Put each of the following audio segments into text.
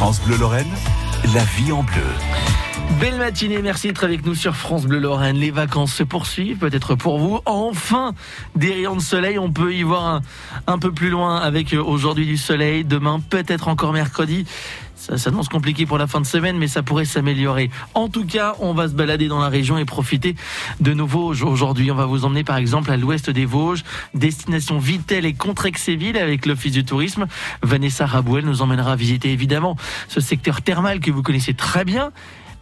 France Bleu Lorraine, la vie en bleu. Belle matinée, merci d'être avec nous sur France Bleu Lorraine. Les vacances se poursuivent, peut-être pour vous. Enfin, des rayons de soleil, on peut y voir un, peu plus loin avec euh, aujourd'hui du soleil, demain peut-être encore mercredi. Ça s'annonce compliqué pour la fin de semaine, mais ça pourrait s'améliorer. En tout cas, on va se balader dans la région et profiter de nos Vosges. Aujourd'hui, on va vous emmener par exemple à l'ouest des Vosges, destination Vitel et Contrexéville avec l'Office du tourisme. Vanessa Rabouel nous emmènera visiter évidemment ce secteur thermal que vous connaissez très bien.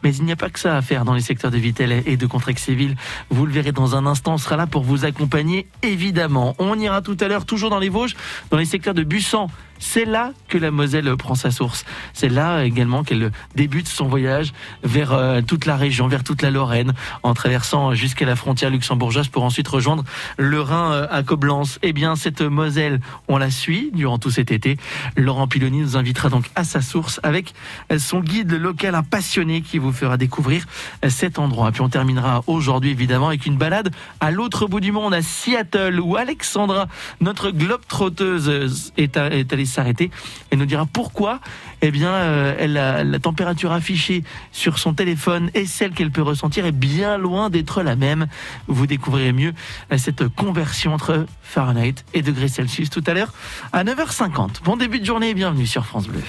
Mais il n'y a pas que ça à faire dans les secteurs de Vitel et de Contrexéville. Vous le verrez dans un instant, on sera là pour vous accompagner, évidemment. On ira tout à l'heure, toujours dans les Vosges, dans les secteurs de Bussan, c'est là que la Moselle prend sa source. C'est là également qu'elle débute son voyage vers euh, toute la région, vers toute la Lorraine, en traversant jusqu'à la frontière luxembourgeoise pour ensuite rejoindre le Rhin euh, à Coblence. Eh bien, cette Moselle, on la suit durant tout cet été. Laurent Piloni nous invitera donc à sa source avec son guide local, un passionné qui vous fera découvrir cet endroit. Puis on terminera aujourd'hui évidemment avec une balade à l'autre bout du monde, à Seattle, où Alexandra, notre globe trotteuse, est, est allée s'arrêter et nous dira pourquoi eh bien, euh, elle la température affichée sur son téléphone et celle qu'elle peut ressentir est bien loin d'être la même. Vous découvrirez mieux euh, cette conversion entre Fahrenheit et degrés Celsius tout à l'heure à 9h50. Bon début de journée et bienvenue sur France Bleu.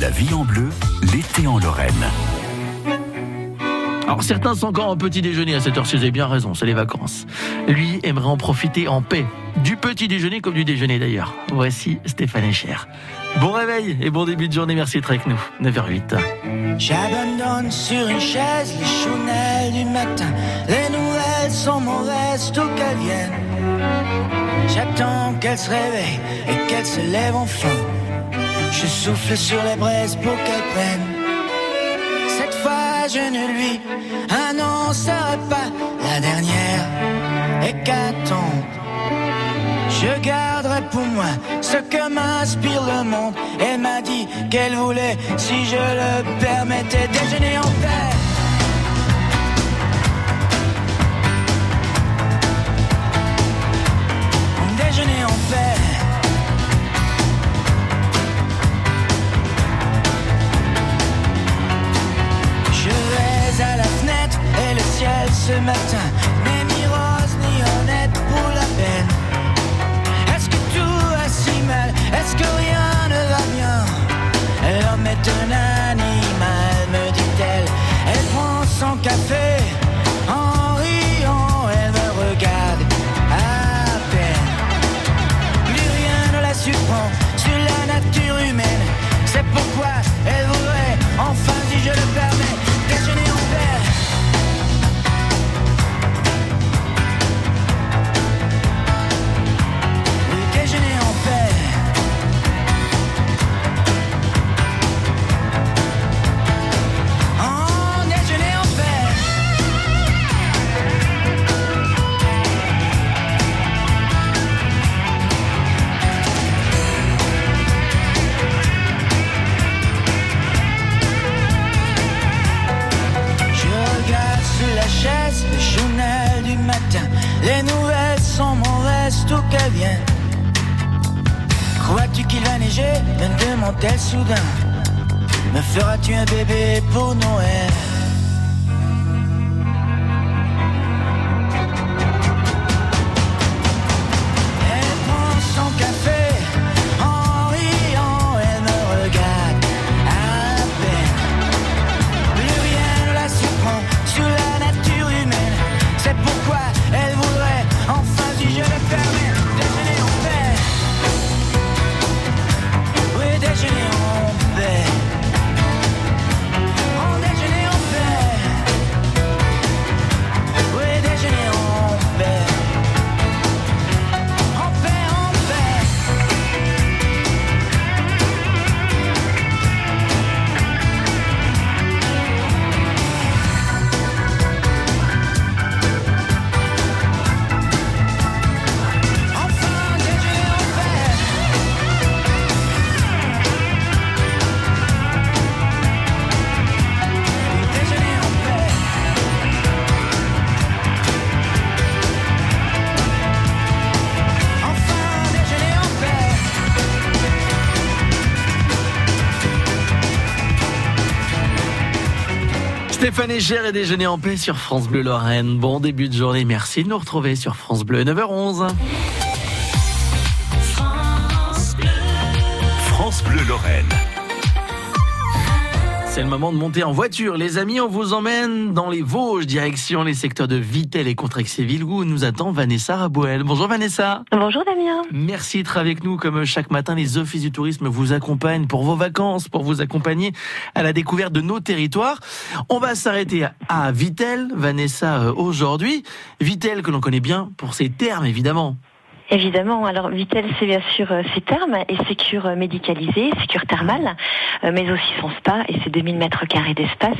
La vie en bleu, l'été en Lorraine. Alors certains sont encore en petit déjeuner à cette heure-ci, vous avez bien raison, c'est les vacances. Lui aimerait en profiter en paix, du petit déjeuner comme du déjeuner d'ailleurs. Voici Stéphane Echer. Bon réveil et bon début de journée, merci d'être avec nous. 9h08. J'abandonne sur une chaise les chounelles du matin. Les nouvelles sont mauvaises, tout qu'elles viennent. J'attends qu'elle se réveille et qu'elle se lève enfin. Je souffle sur les braises pour qu'elle prenne. Je ne lui annoncerai pas la dernière hécatombe. Je garderai pour moi ce que m'inspire le monde. Elle m'a dit qu'elle voulait, si je le permettais, déjeuner en paix. Déjeuner en paix. Ce matin Crois-tu qu'il va neiger? Me demande-t-elle soudain. Me feras-tu un bébé pour Noël? Echer et déjeuner en paix sur France Bleu Lorraine. Bon début de journée, merci de nous retrouver sur France Bleu 9h11. France Bleu Lorraine. C'est le moment de monter en voiture. Les amis, on vous emmène dans les Vosges, direction les secteurs de Vitel et Contrexéville où nous attend Vanessa Rabouel. Bonjour Vanessa. Bonjour Damien. Merci d'être avec nous. Comme chaque matin, les offices du tourisme vous accompagnent pour vos vacances, pour vous accompagner à la découverte de nos territoires. On va s'arrêter à Vitel, Vanessa, euh, aujourd'hui. Vitel que l'on connaît bien pour ses termes, évidemment. Évidemment, alors Vitel, c'est bien sûr euh, ses termes et ses cures euh, médicalisées, ses cures thermales, euh, mais aussi son spa et ses 2000 mètres carrés d'espace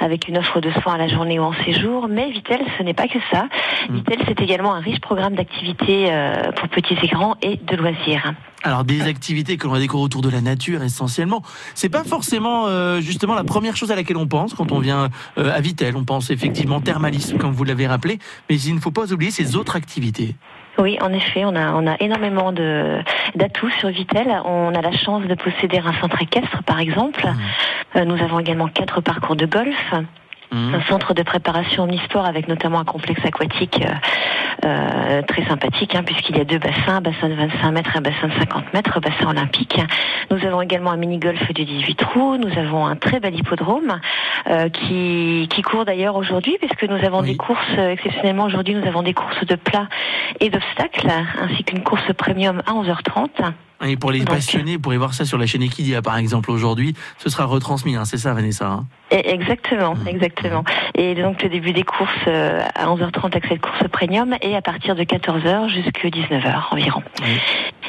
avec une offre de soins à la journée ou en séjour. Mais Vitel, ce n'est pas que ça. Mm. Vitel, c'est également un riche programme d'activités euh, pour petits et grands et de loisirs. Alors des activités que l'on va découvrir autour de la nature essentiellement. C'est pas forcément euh, justement la première chose à laquelle on pense quand on vient euh, à Vitel. On pense effectivement thermalisme comme vous l'avez rappelé, mais il ne faut pas oublier ces autres activités. Oui, en effet, on a, on a énormément de d'atouts sur Vitel. On a la chance de posséder un centre équestre, par exemple. Euh, nous avons également quatre parcours de golf. Mmh. un centre de préparation omnisport avec notamment un complexe aquatique euh, euh, très sympathique hein, puisqu'il y a deux bassins, un bassin de 25 mètres et un bassin de 50 mètres, un bassin olympique. Nous avons également un mini-golf de 18 trous, nous avons un très bel hippodrome euh, qui, qui court d'ailleurs aujourd'hui puisque nous avons Oui. des courses, euh, exceptionnellement aujourd'hui nous avons des courses de plats et d'obstacles ainsi qu'une course premium à 11h30. Et pour les Donc. passionnés, vous pourrez voir ça sur la chaîne Equidia par exemple aujourd'hui. Ce sera retransmis, hein, c'est ça Vanessa hein Exactement, exactement. Et donc le début des courses euh, à 11h30 avec cette course premium et à partir de 14h jusqu'à 19h environ. Oui.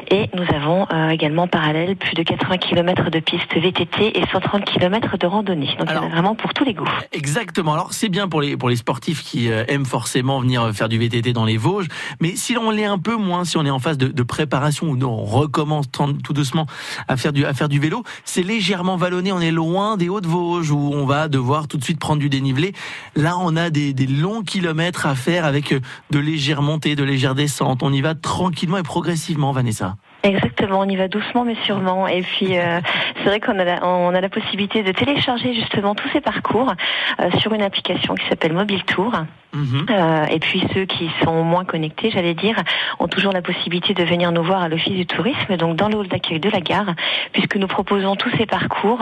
Et nous avons euh, également en parallèle plus de 80 km de pistes VTT et 130 km de randonnée. Donc il y en a vraiment pour tous les goûts. Exactement. Alors c'est bien pour les pour les sportifs qui euh, aiment forcément venir faire du VTT dans les Vosges, mais si on l'est un peu moins, si on est en phase de, de préparation ou on recommence tant- tout doucement à faire du à faire du vélo, c'est légèrement vallonné. On est loin des Hauts-de-Vosges où on va devoir tout de suite prendre du dénivelé. Là, on a des, des longs kilomètres à faire avec de légères montées, de légères descentes. On y va tranquillement et progressivement, Vanessa. Exactement, on y va doucement mais sûrement. Et puis euh, c'est vrai qu'on a, la, on a la possibilité de télécharger justement tous ces parcours euh, sur une application qui s'appelle Mobile Tour. Mhm. Euh, et puis ceux qui sont moins connectés, j'allais dire, ont toujours la possibilité de venir nous voir à l'office du tourisme, donc dans le hall d'accueil de la gare, puisque nous proposons tous ces parcours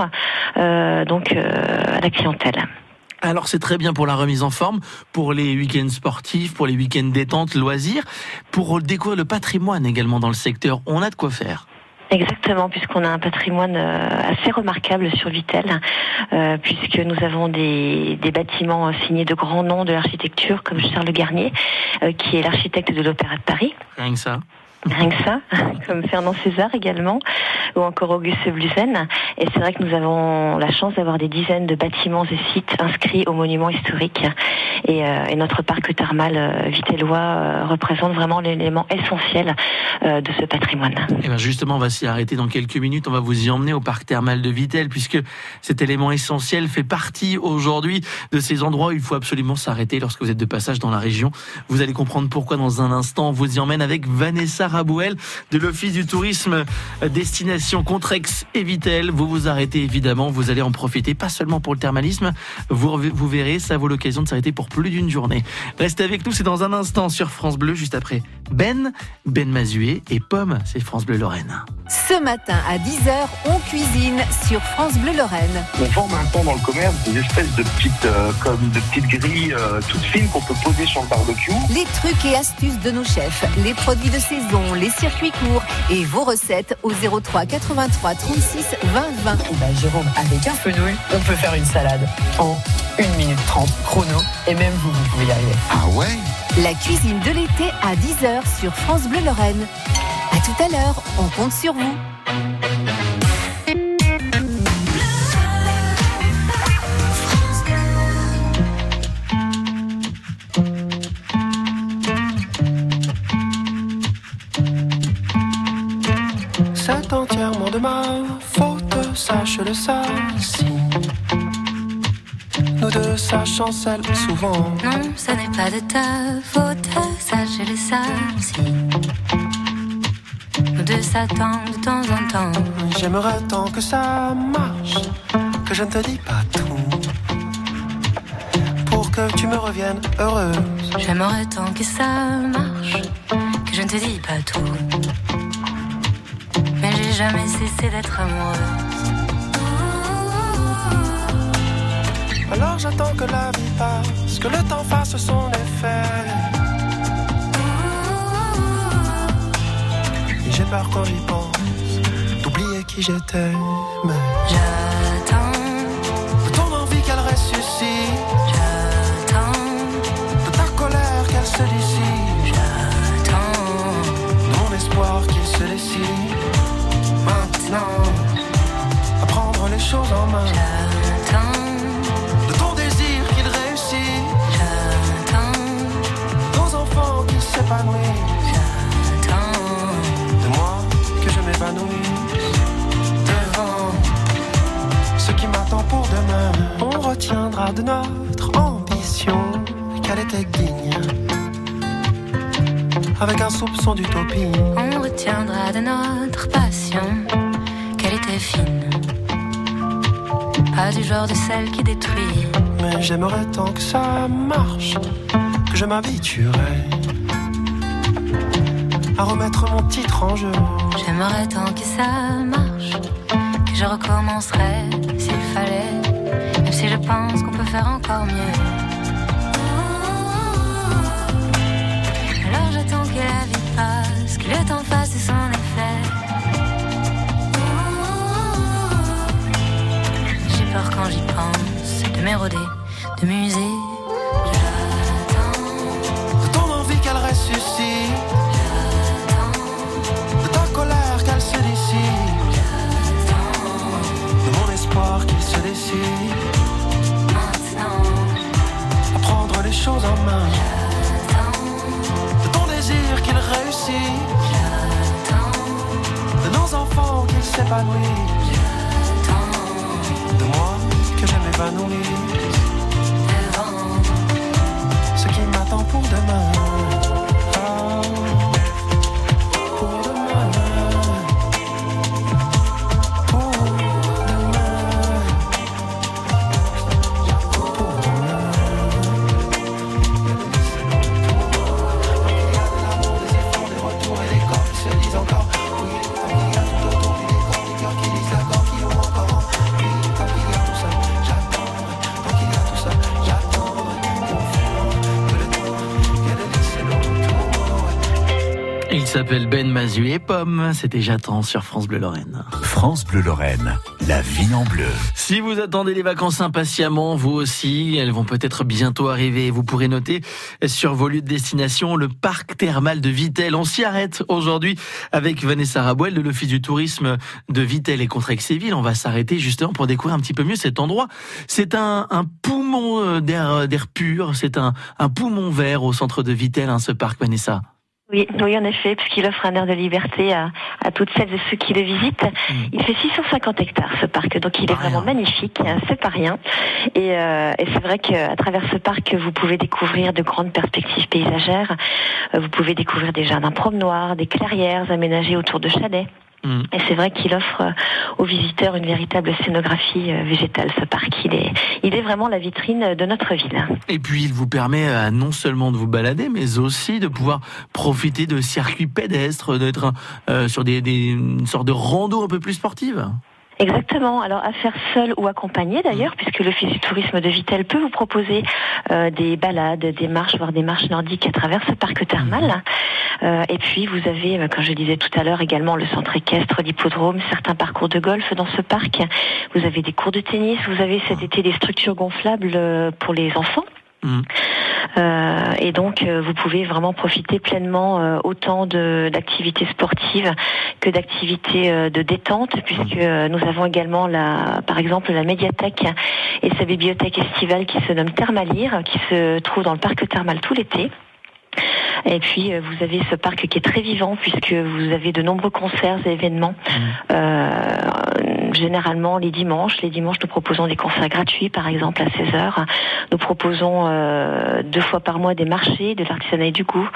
euh, donc euh, à la clientèle. Alors c'est très bien pour la remise en forme, pour les week-ends sportifs, pour les week-ends détente, loisirs, pour découvrir le patrimoine également dans le secteur. On a de quoi faire. Exactement, puisqu'on a un patrimoine euh, assez remarquable sur Vitel, euh, puisque nous avons des, des bâtiments euh, signés de grands noms de l'architecture, comme Charles Garnier, euh, qui est l'architecte de l'Opéra de Paris. Rien que ça. Rien que ça, comme Fernand César également, ou encore Auguste Blusen. Et c'est vrai que nous avons la chance d'avoir des dizaines de bâtiments et sites inscrits aux monuments historiques. Et, euh, et notre parc thermal euh, vitellois euh, représente vraiment l'élément essentiel de ce patrimoine. Et bien justement, on va s'y arrêter dans quelques minutes. On va vous y emmener au parc thermal de Vitel, puisque cet élément essentiel fait partie aujourd'hui de ces endroits où il faut absolument s'arrêter lorsque vous êtes de passage dans la région. Vous allez comprendre pourquoi dans un instant. On vous y emmène avec Vanessa Rabouel de l'Office du tourisme euh, destination Contrex et Vitel. Vous vous arrêtez évidemment, vous allez en profiter, pas seulement pour le thermalisme. Vous, vous verrez, ça vaut l'occasion de s'arrêter pour plus d'une journée. Restez avec nous, c'est dans un instant sur France Bleu, juste après Ben, Ben Mazué et Pomme, c'est France Bleu Lorraine. Ce matin à 10h, on cuisine sur France Bleu Lorraine. On vend maintenant dans le commerce des espèces de petites, euh, comme de petites grilles euh, toutes fines qu'on peut poser sur le barbecue. Les trucs et astuces de nos chefs, les produits de saison, les circuits courts et vos recettes au 03 83 36 20 20. Eh ben, Jérôme, avec un fenouil, on peut faire une salade en 1 minute 30 chrono. Et même vous, vous pouvez y arriver. Ah ouais? La cuisine de l'été à 10h sur France Bleu Lorraine. À tout à l'heure, on compte sur vous. Entièrement de ma faute, sache-le ça. Si nous deux, ça chancelle souvent. Non, ce n'est pas de ta faute, ça je le sais aussi. Nous deux s'attendent de temps en temps. J'aimerais tant que ça marche, que je ne te dis pas tout. que tu me reviennes heureuse. J'aimerais tant que ça marche, que je ne te dis pas tout. Jamais cessé d'être amoureuse. Alors j'attends que la vie passe, que le temps fasse son effet. Et j'ai peur quand j'y pense, d'oublier qui j'étais. Mais J'attends, ton envie qu'elle ressuscite, je m'habituerais à remettre mon titre en jeu. J'aimerais tant que ça marche, que je recommencerais s'il fallait, même si je pense qu'on peut faire encore mieux. Alors j'attends que la vie passe, que le temps fasse son effet. J'ai peur quand j'y pense, de m'éroder, de muser. Maintenant, à prendre les choses en main. De ton désir qu'il réussit, de nos enfants qu'ils s'épanouissent, de moi que je m'épanouisse. Ce qui m'attend pour Mazu et Pomme. C'était J'attends sur France Bleu Lorraine. France Bleu Lorraine, la vie en bleu. Si vous attendez les vacances impatiemment, vous aussi, elles vont peut-être bientôt arriver. Vous pourrez noter sur vos lieux de destination le parc thermal de Vitel. On s'y arrête aujourd'hui avec Vanessa Rabouel de l'Office du tourisme de Vitel et Contrexéville. On va s'arrêter justement pour découvrir un petit peu mieux cet endroit. C'est un, un poumon euh, d'air d'air pur, c'est un, un poumon vert au centre de Vitel, hein, ce parc, Vanessa. Oui, oui, en effet, puisqu'il offre un air de liberté à, à toutes celles et ceux qui le visitent. Il fait 650 hectares, ce parc, donc il est rien. vraiment magnifique, hein, c'est pas rien. Et, euh, et c'est vrai qu'à travers ce parc, vous pouvez découvrir de grandes perspectives paysagères. Euh, Vous pouvez découvrir des jardins promenoirs, des clairières aménagées autour de chalets. Mm. Et c'est vrai qu'il offre euh, aux visiteurs une véritable scénographie euh, végétale, ce parc. Il est, il est vraiment la vitrine de notre ville. Et puis il vous permet euh, non seulement de vous balader, mais aussi de pouvoir profiter de circuits pédestres, d'être euh, sur des, des une sorte de rando un peu plus sportive. Exactement. Alors à faire seul ou accompagné d'ailleurs, puisque l'Office du tourisme de Vitel peut vous proposer euh, des balades, des marches, voire des marches nordiques à travers ce parc thermal. Euh, et puis vous avez, euh, comme je disais tout à l'heure, également le centre équestre, l'hippodrome, certains parcours de golf dans ce parc. Vous avez des cours de tennis, vous avez cet été des structures gonflables euh, pour les enfants. Mm. Euh, et donc, euh, vous pouvez vraiment profiter pleinement euh, autant d'activités sportives que d'activités de détente, puisque euh, nous avons également, la, par exemple, la médiathèque et sa bibliothèque estivale qui se nomme Thermalire, qui se trouve dans le parc thermal tout l'été. Et puis euh, vous avez ce parc qui est très vivant puisque vous avez de nombreux concerts et événements, euh, généralement les dimanches. Les dimanches, nous proposons des concerts gratuits, par exemple à 16h. Nous proposons euh, deux fois par mois des marchés de l'artisanat et du goût,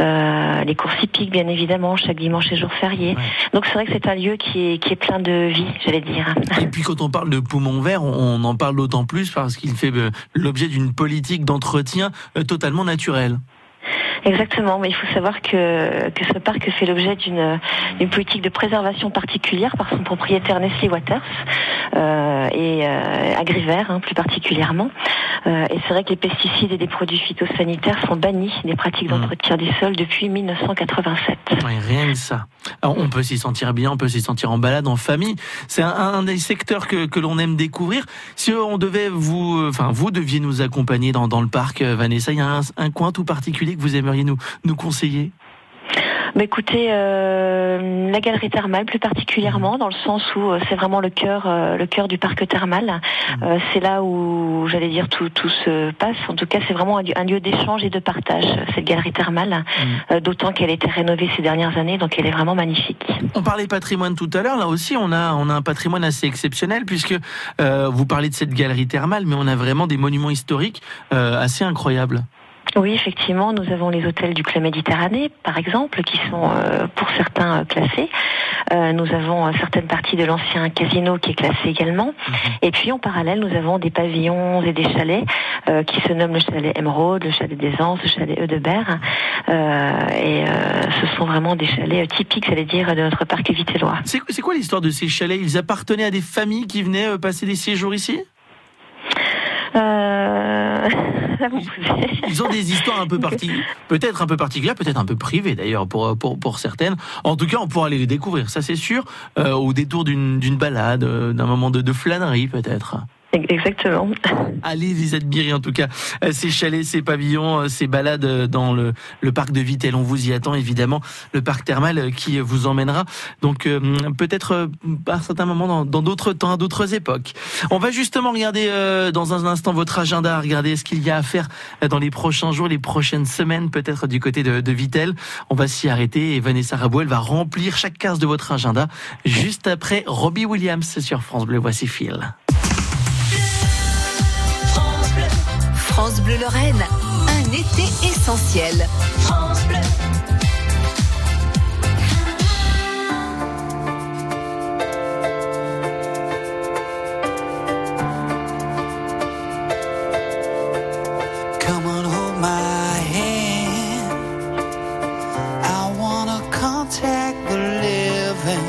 euh, les courses hippiques, bien évidemment, chaque dimanche et jour férié. Donc c'est vrai que c'est un lieu qui est, qui est plein de vie, j'allais dire. Et puis quand on parle de poumon vert, on en parle d'autant plus parce qu'il fait l'objet d'une politique d'entretien totalement naturelle. Exactement, mais il faut savoir que, que ce parc fait l'objet d'une politique de préservation particulière par son propriétaire Nestlé Waters euh, et euh, Agrivert hein, plus particulièrement. Euh, et c'est vrai que les pesticides et des produits phytosanitaires sont bannis des pratiques Mmh. d'entretien des sols depuis 1987. Ouais, rien que ça. Alors, on peut s'y sentir bien, on peut s'y sentir en balade, en famille. C'est un, un des secteurs que, que l'on aime découvrir. Si on devait vous, enfin vous deviez nous accompagner dans, dans le parc, euh, Vanessa, il y a un, un coin tout particulier que vous aimeriez nous, nous conseiller Bah écoutez, euh, la galerie thermale plus particulièrement, dans le sens où euh, c'est vraiment le cœur, euh, le cœur du parc thermal. Euh, c'est là où j'allais dire tout, tout se passe. En tout cas, c'est vraiment un lieu, un lieu d'échange et de partage. Cette galerie thermale, Euh, d'autant qu'elle a été rénovée ces dernières années, donc elle est vraiment magnifique. On parlait patrimoine tout à l'heure. Là aussi, on a, on a un patrimoine assez exceptionnel puisque vous parlez de cette galerie thermale, mais on a vraiment des monuments historiques assez incroyables. Oui, effectivement, nous avons les hôtels du Club Méditerranée, par exemple, qui sont euh, pour certains euh, classés. Euh, nous avons certaines parties de l'ancien casino qui est classé également. Et puis en parallèle, nous avons des pavillons et des chalets euh, qui se nomment le chalet Émeraude, le chalet des Anses, le chalet Eudebert. Et ce sont vraiment des chalets typiques, j'allais dire, de notre parc vitellois. C'est c'est quoi l'histoire de ces chalets? Ils appartenaient à des familles qui venaient passer des séjours ici? Euh... Ils ont des histoires un peu particulières, peut-être un peu particulières, peut-être un peu privées d'ailleurs pour, pour, pour certaines. En tout cas, on pourra aller les découvrir, ça c'est sûr, euh, au détour d'une d'une balade, euh, d'un moment de, de flânerie peut-être. Exactement. Allez les admirer en tout cas, euh, ces chalets, ces pavillons, euh, ces balades euh, dans le, parc de Vitel. On vous y attend évidemment, le parc thermal qui vous emmènera. Donc peut-être à certains moments dans- d'autres temps, à d'autres époques. On va justement regarder euh, dans un instant votre agenda, regarder ce qu'il y a à faire dans les prochains jours, les prochaines semaines, peut-être du côté de, de Vitel. On va s'y arrêter et Vanessa Rabouel va remplir chaque case de votre agenda juste après Robbie Williams sur France Bleu. Voici Phil. France Bleu Lorraine, un été essentiel. Come on, hold my hand. I wanna contact the living.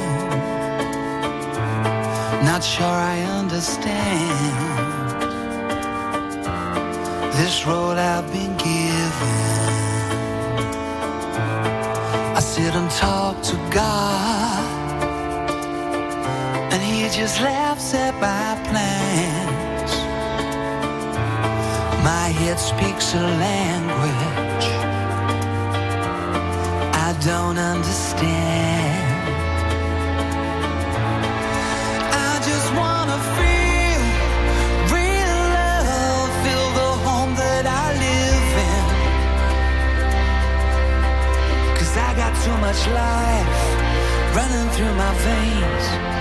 Not sure I understand this road I've been given. I sit and talk to God, and He just laughs at my plans. My head speaks a language I don't understand. Too much life running through my veins,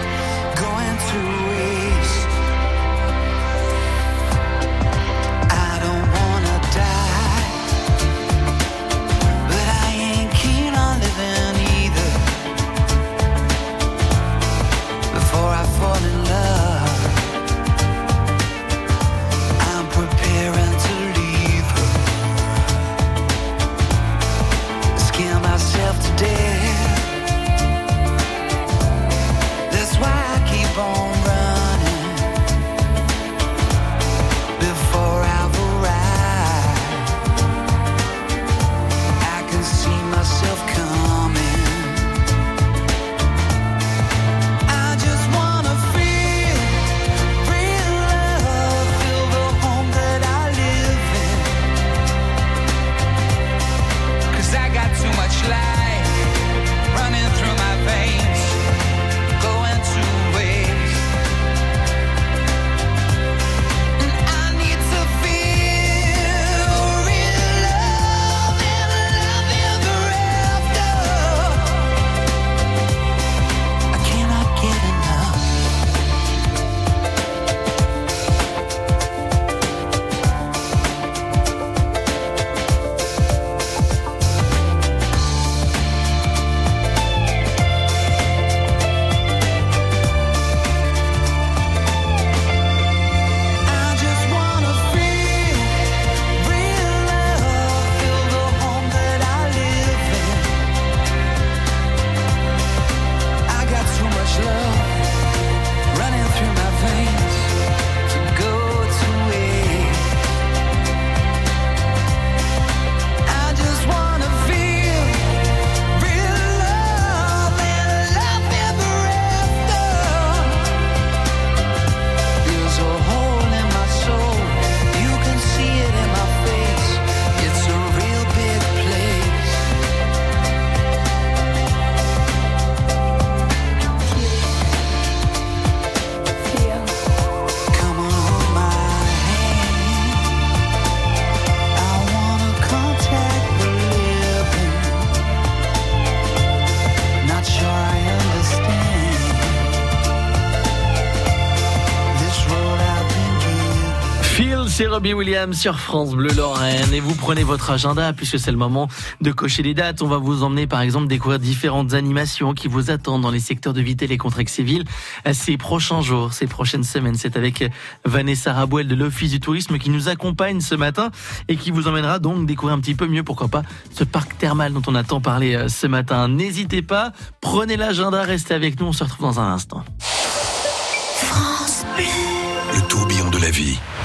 Robbie Williams sur France Bleu Lorraine et vous prenez votre agenda puisque c'est le moment de cocher les dates. On va vous emmener par exemple découvrir différentes animations qui vous attendent dans les secteurs de Vitel et Contrexéville ces prochains jours, ces prochaines semaines. C'est avec Vanessa Rabouel de l'Office du Tourisme qui nous accompagne ce matin et qui vous emmènera donc découvrir un petit peu mieux, pourquoi pas, ce parc thermal dont on a tant parlé euh, ce matin. N'hésitez pas, prenez l'agenda, restez avec nous, on se retrouve dans un instant. France Bleu.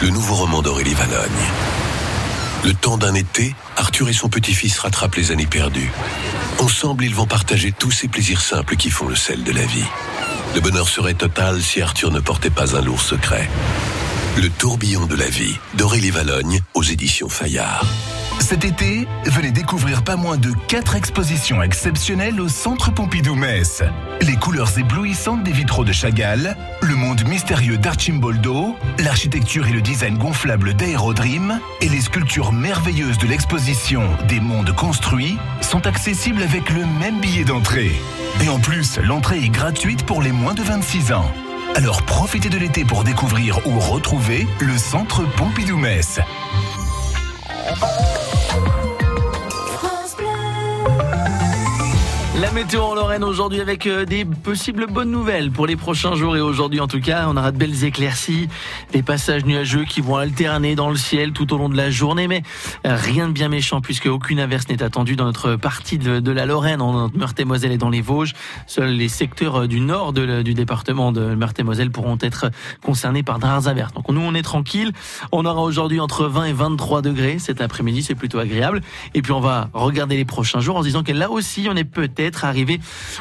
Le nouveau roman d'Aurélie Valogne. Le temps d'un été, Arthur et son petit-fils rattrapent les années perdues. Ensemble, ils vont partager tous ces plaisirs simples qui font le sel de la vie. Le bonheur serait total si Arthur ne portait pas un lourd secret. Le tourbillon de la vie d'Aurélie Valogne aux éditions Fayard. Cet été, venez découvrir pas moins de 4 expositions exceptionnelles au Centre Pompidou-Metz. Les couleurs éblouissantes des vitraux de Chagall, le monde mystérieux d'Archimboldo, l'architecture et le design gonflable d'Aerodream et les sculptures merveilleuses de l'exposition des mondes construits sont accessibles avec le même billet d'entrée. Et en plus, l'entrée est gratuite pour les moins de 26 ans. Alors profitez de l'été pour découvrir ou retrouver le Centre Pompidou-Metz. La météo en Lorraine aujourd'hui avec euh, des possibles bonnes nouvelles pour les prochains jours et aujourd'hui en tout cas on aura de belles éclaircies, des passages nuageux qui vont alterner dans le ciel tout au long de la journée mais euh, rien de bien méchant puisque aucune averse n'est attendue dans notre partie de, la Lorraine, en Meurthe-et-Moselle et dans les Vosges. Seuls les secteurs euh, du nord du département de Meurthe-et-Moselle pourront être concernés par de rares averses. Donc nous on est tranquille, on aura aujourd'hui entre 20 et 23 degrés cet après-midi, c'est plutôt agréable et puis on va regarder les prochains jours en se disant que là aussi on est peut-être être arrivé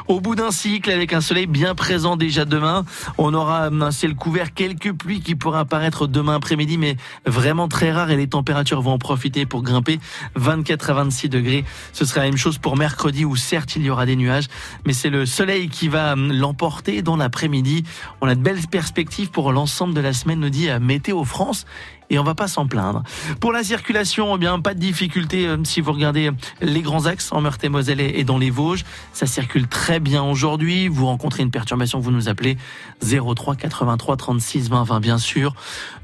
au bout d'un cycle avec un soleil bien présent déjà demain. On aura un ciel couvert, quelques pluies qui pourraient apparaître demain après-midi, mais vraiment très rares et les températures vont en profiter pour grimper 24 à 26 degrés. Ce sera la même chose pour mercredi où certes il y aura des nuages, mais c'est le soleil qui va l'emporter dans l'après-midi. On a de belles perspectives pour l'ensemble de la semaine, nous dit Météo France et on va pas s'en plaindre. Pour la circulation, eh bien pas de difficulté euh, si vous regardez les grands axes en Meurthe-et-Moselle et dans les Vosges, ça circule très bien aujourd'hui. Vous rencontrez une perturbation, vous nous appelez 03 83 36 20 20 bien sûr.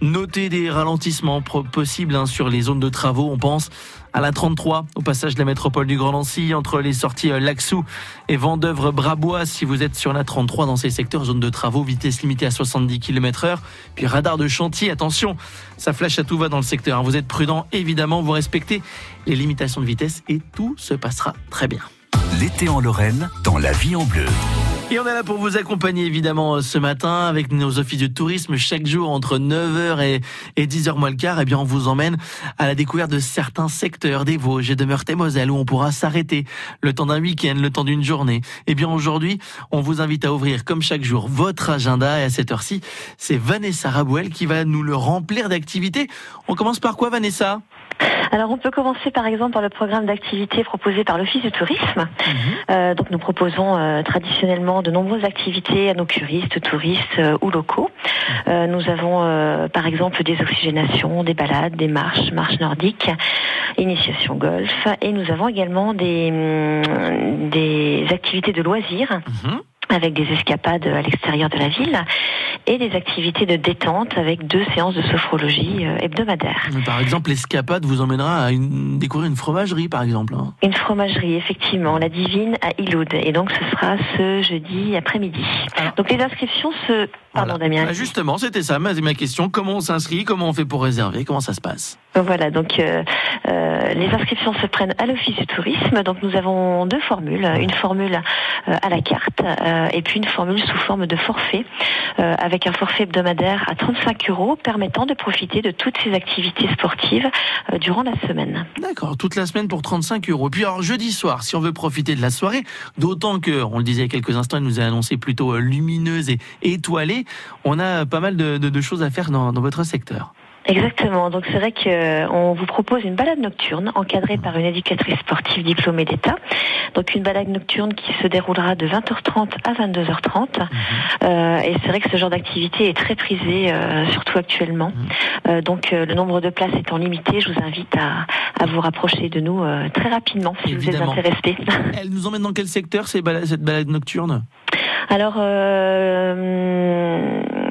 Notez des ralentissements possibles hein, sur les zones de travaux, on pense à la 33, au passage de la métropole du Grand Nancy, entre les sorties euh, Laxou et Vendeuvre-Brabois. Si vous êtes sur la 33 dans ces secteurs, zone de travaux, vitesse limitée à 70 km heure. Puis radar de chantier, attention, ça flash à tout va dans le secteur. Hein. Vous êtes prudent, évidemment, vous respectez les limitations de vitesse et tout se passera très bien. L'été en Lorraine, dans la vie en bleu. Et on est là pour vous accompagner évidemment euh, ce matin avec nos offices de tourisme chaque jour entre 9h et, 10h moins le quart. Eh bien on vous emmène à la découverte de certains secteurs des Vosges et de Meurthe-et-Moselle où on pourra s'arrêter le temps d'un week-end, le temps d'une journée. Eh bien aujourd'hui, on vous invite à ouvrir comme chaque jour votre agenda et à cette heure-ci, c'est Vanessa Rabouel qui va nous le remplir d'activités. On commence par quoi Vanessa? Alors on peut commencer par exemple par le programme d'activités proposé par l'Office du tourisme. Mhm. Euh, donc nous proposons euh, traditionnellement de nombreuses activités à nos curistes, touristes euh, ou locaux. Nous avons par exemple des oxygénations, des balades, des marches, marches nordiques, initiation golf et nous avons également des, hum, des activités de loisirs. Mhm avec des escapades à l'extérieur de la ville et des activités de détente avec deux séances de sophrologie euh, hebdomadaires. Par exemple, l'escapade vous emmènera à découvrir une fromagerie, par exemple. Hein. Une fromagerie, effectivement, la Divine à Iloud. Et donc, ce sera ce jeudi après-midi. Donc, les inscriptions se... Pardon, Damien. Ah, justement, c'était ça ma, ma question. Comment on s'inscrit Comment on fait pour réserver Comment ça se passe? Voilà, donc euh, euh, les inscriptions se prennent à l'Office du tourisme. Donc, nous avons deux formules. Une formule à la carte et puis une formule sous forme de forfait euh, avec un forfait hebdomadaire à 35 euros permettant de profiter de toutes ces activités sportives euh, durant la semaine. D'accord, toute la semaine pour 35 euros. Puis alors jeudi soir, si on veut profiter de la soirée, d'autant que, on le disait il y a quelques instants, il nous a annoncé plutôt lumineuse et étoilée, on a pas mal de, choses à faire dans votre secteur. Exactement. Donc c'est vrai qu'on vous propose une balade nocturne encadrée par une éducatrice sportive diplômée d'État. Donc une balade nocturne qui se déroulera de 20h30 à 22h30. Mhm. Euh, et c'est vrai que ce genre d'activité est très prisé, euh, surtout actuellement. Mhm. Euh, donc le nombre de places étant limité, je vous invite à, vous rapprocher de nous très rapidement si vous êtes intéressé. Elle nous emmène dans quel secteur cette balade nocturne? Alors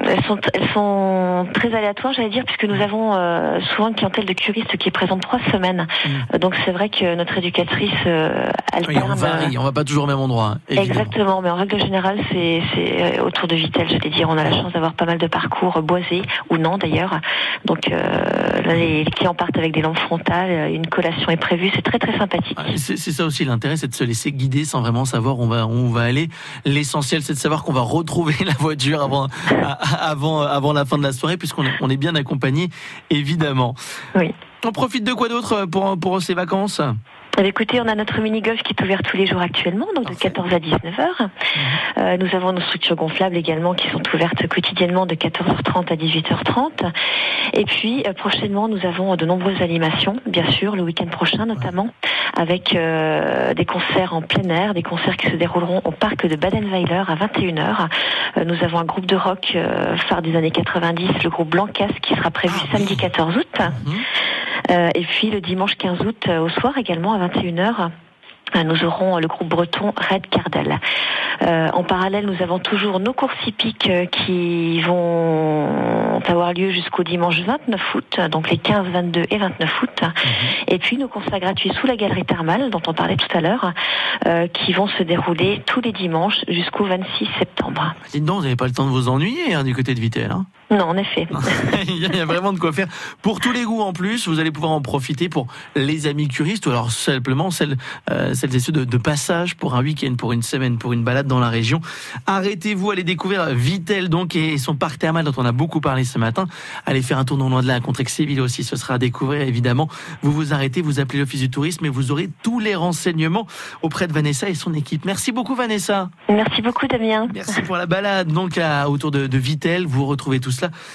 elles, sont, elles sont très aléatoires, j'allais dire, puisque nous avons euh, souvent une clientèle de curistes qui est présente trois semaines. Euh, Donc c'est vrai que notre éducatrice euh, Oui, alterne. on varie, on va pas toujours au même endroit. évidemment. Exactement, mais en règle générale, c'est c'est, euh, autour de Vitel, j'allais dire. On a la chance d'avoir pas mal de parcours boisés, ou non d'ailleurs. Donc euh, là, les, clients partent avec des lampes frontales, euh, une collation est prévue, c'est très très sympathique. Ah, C'est c'est ça aussi l'intérêt, c'est de se laisser guider sans vraiment savoir où on va, où on va aller. L'essentiel, c'est de savoir qu'on va retrouver la voiture avant, à- avant, avant la fin de la soirée, puisqu'on est, on est bien accompagné, évidemment. Oui. On profite de quoi d'autre pour, pour ces vacances? Écoutez, on a notre mini-golf qui est ouvert tous les jours actuellement, donc de 14 à 19 heures. Euh, nous avons nos structures gonflables également qui sont ouvertes quotidiennement de 14h30 à 18h30. Et puis euh, prochainement, nous avons de nombreuses animations, bien sûr, le week-end prochain notamment, avec euh, des concerts en plein air, des concerts qui se dérouleront au parc de Badenweiler à 21h. Euh, nous avons un groupe de rock phare des années 90, le groupe Blancas, qui sera prévu samedi 14 août. Euh, et puis le dimanche 15 août au soir également à 21h. euh, Nous aurons le groupe breton Red Cardel. Euh, en parallèle, nous avons toujours nos courses hippiques euh, qui vont avoir lieu jusqu'au dimanche 29 août, donc les 15, 22 et 29 août. Et puis nos concerts gratuits sous la galerie thermale, dont on parlait tout à l'heure, euh, qui vont se dérouler tous les dimanches jusqu'au 26 septembre. Dites donc, vous n'avez pas le temps de vous ennuyer hein, du côté de Vitel. Hein Non, en effet. il y a- vraiment de quoi faire. Pour tous les goûts en plus, vous allez pouvoir en profiter pour les amis curistes ou alors simplement celles, euh, celles et ceux de, de passage pour un week-end, pour une semaine, pour une balade dans la région. Arrêtez-vous, allez découvrir Vitel donc et son parc thermal dont on a beaucoup parlé ce matin. Allez faire un tour non loin de là à Contrexéville aussi, ce sera à découvrir évidemment. Vous vous arrêtez, vous appelez l'office du tourisme et vous aurez tous les renseignements auprès de Vanessa et son équipe. Merci beaucoup Vanessa. Merci beaucoup Damien. Merci pour la balade donc à- autour de, de Vitel. Vous retrouvez tout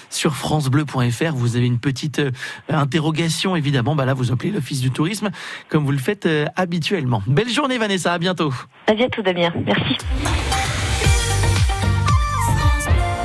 sur francebleu.fr. Vous avez une petite euh, interrogation évidemment. Bah là, vous appelez l'office du tourisme comme vous le faites euh, habituellement. Belle journée Vanessa, à bientôt. À bientôt Damien. Merci.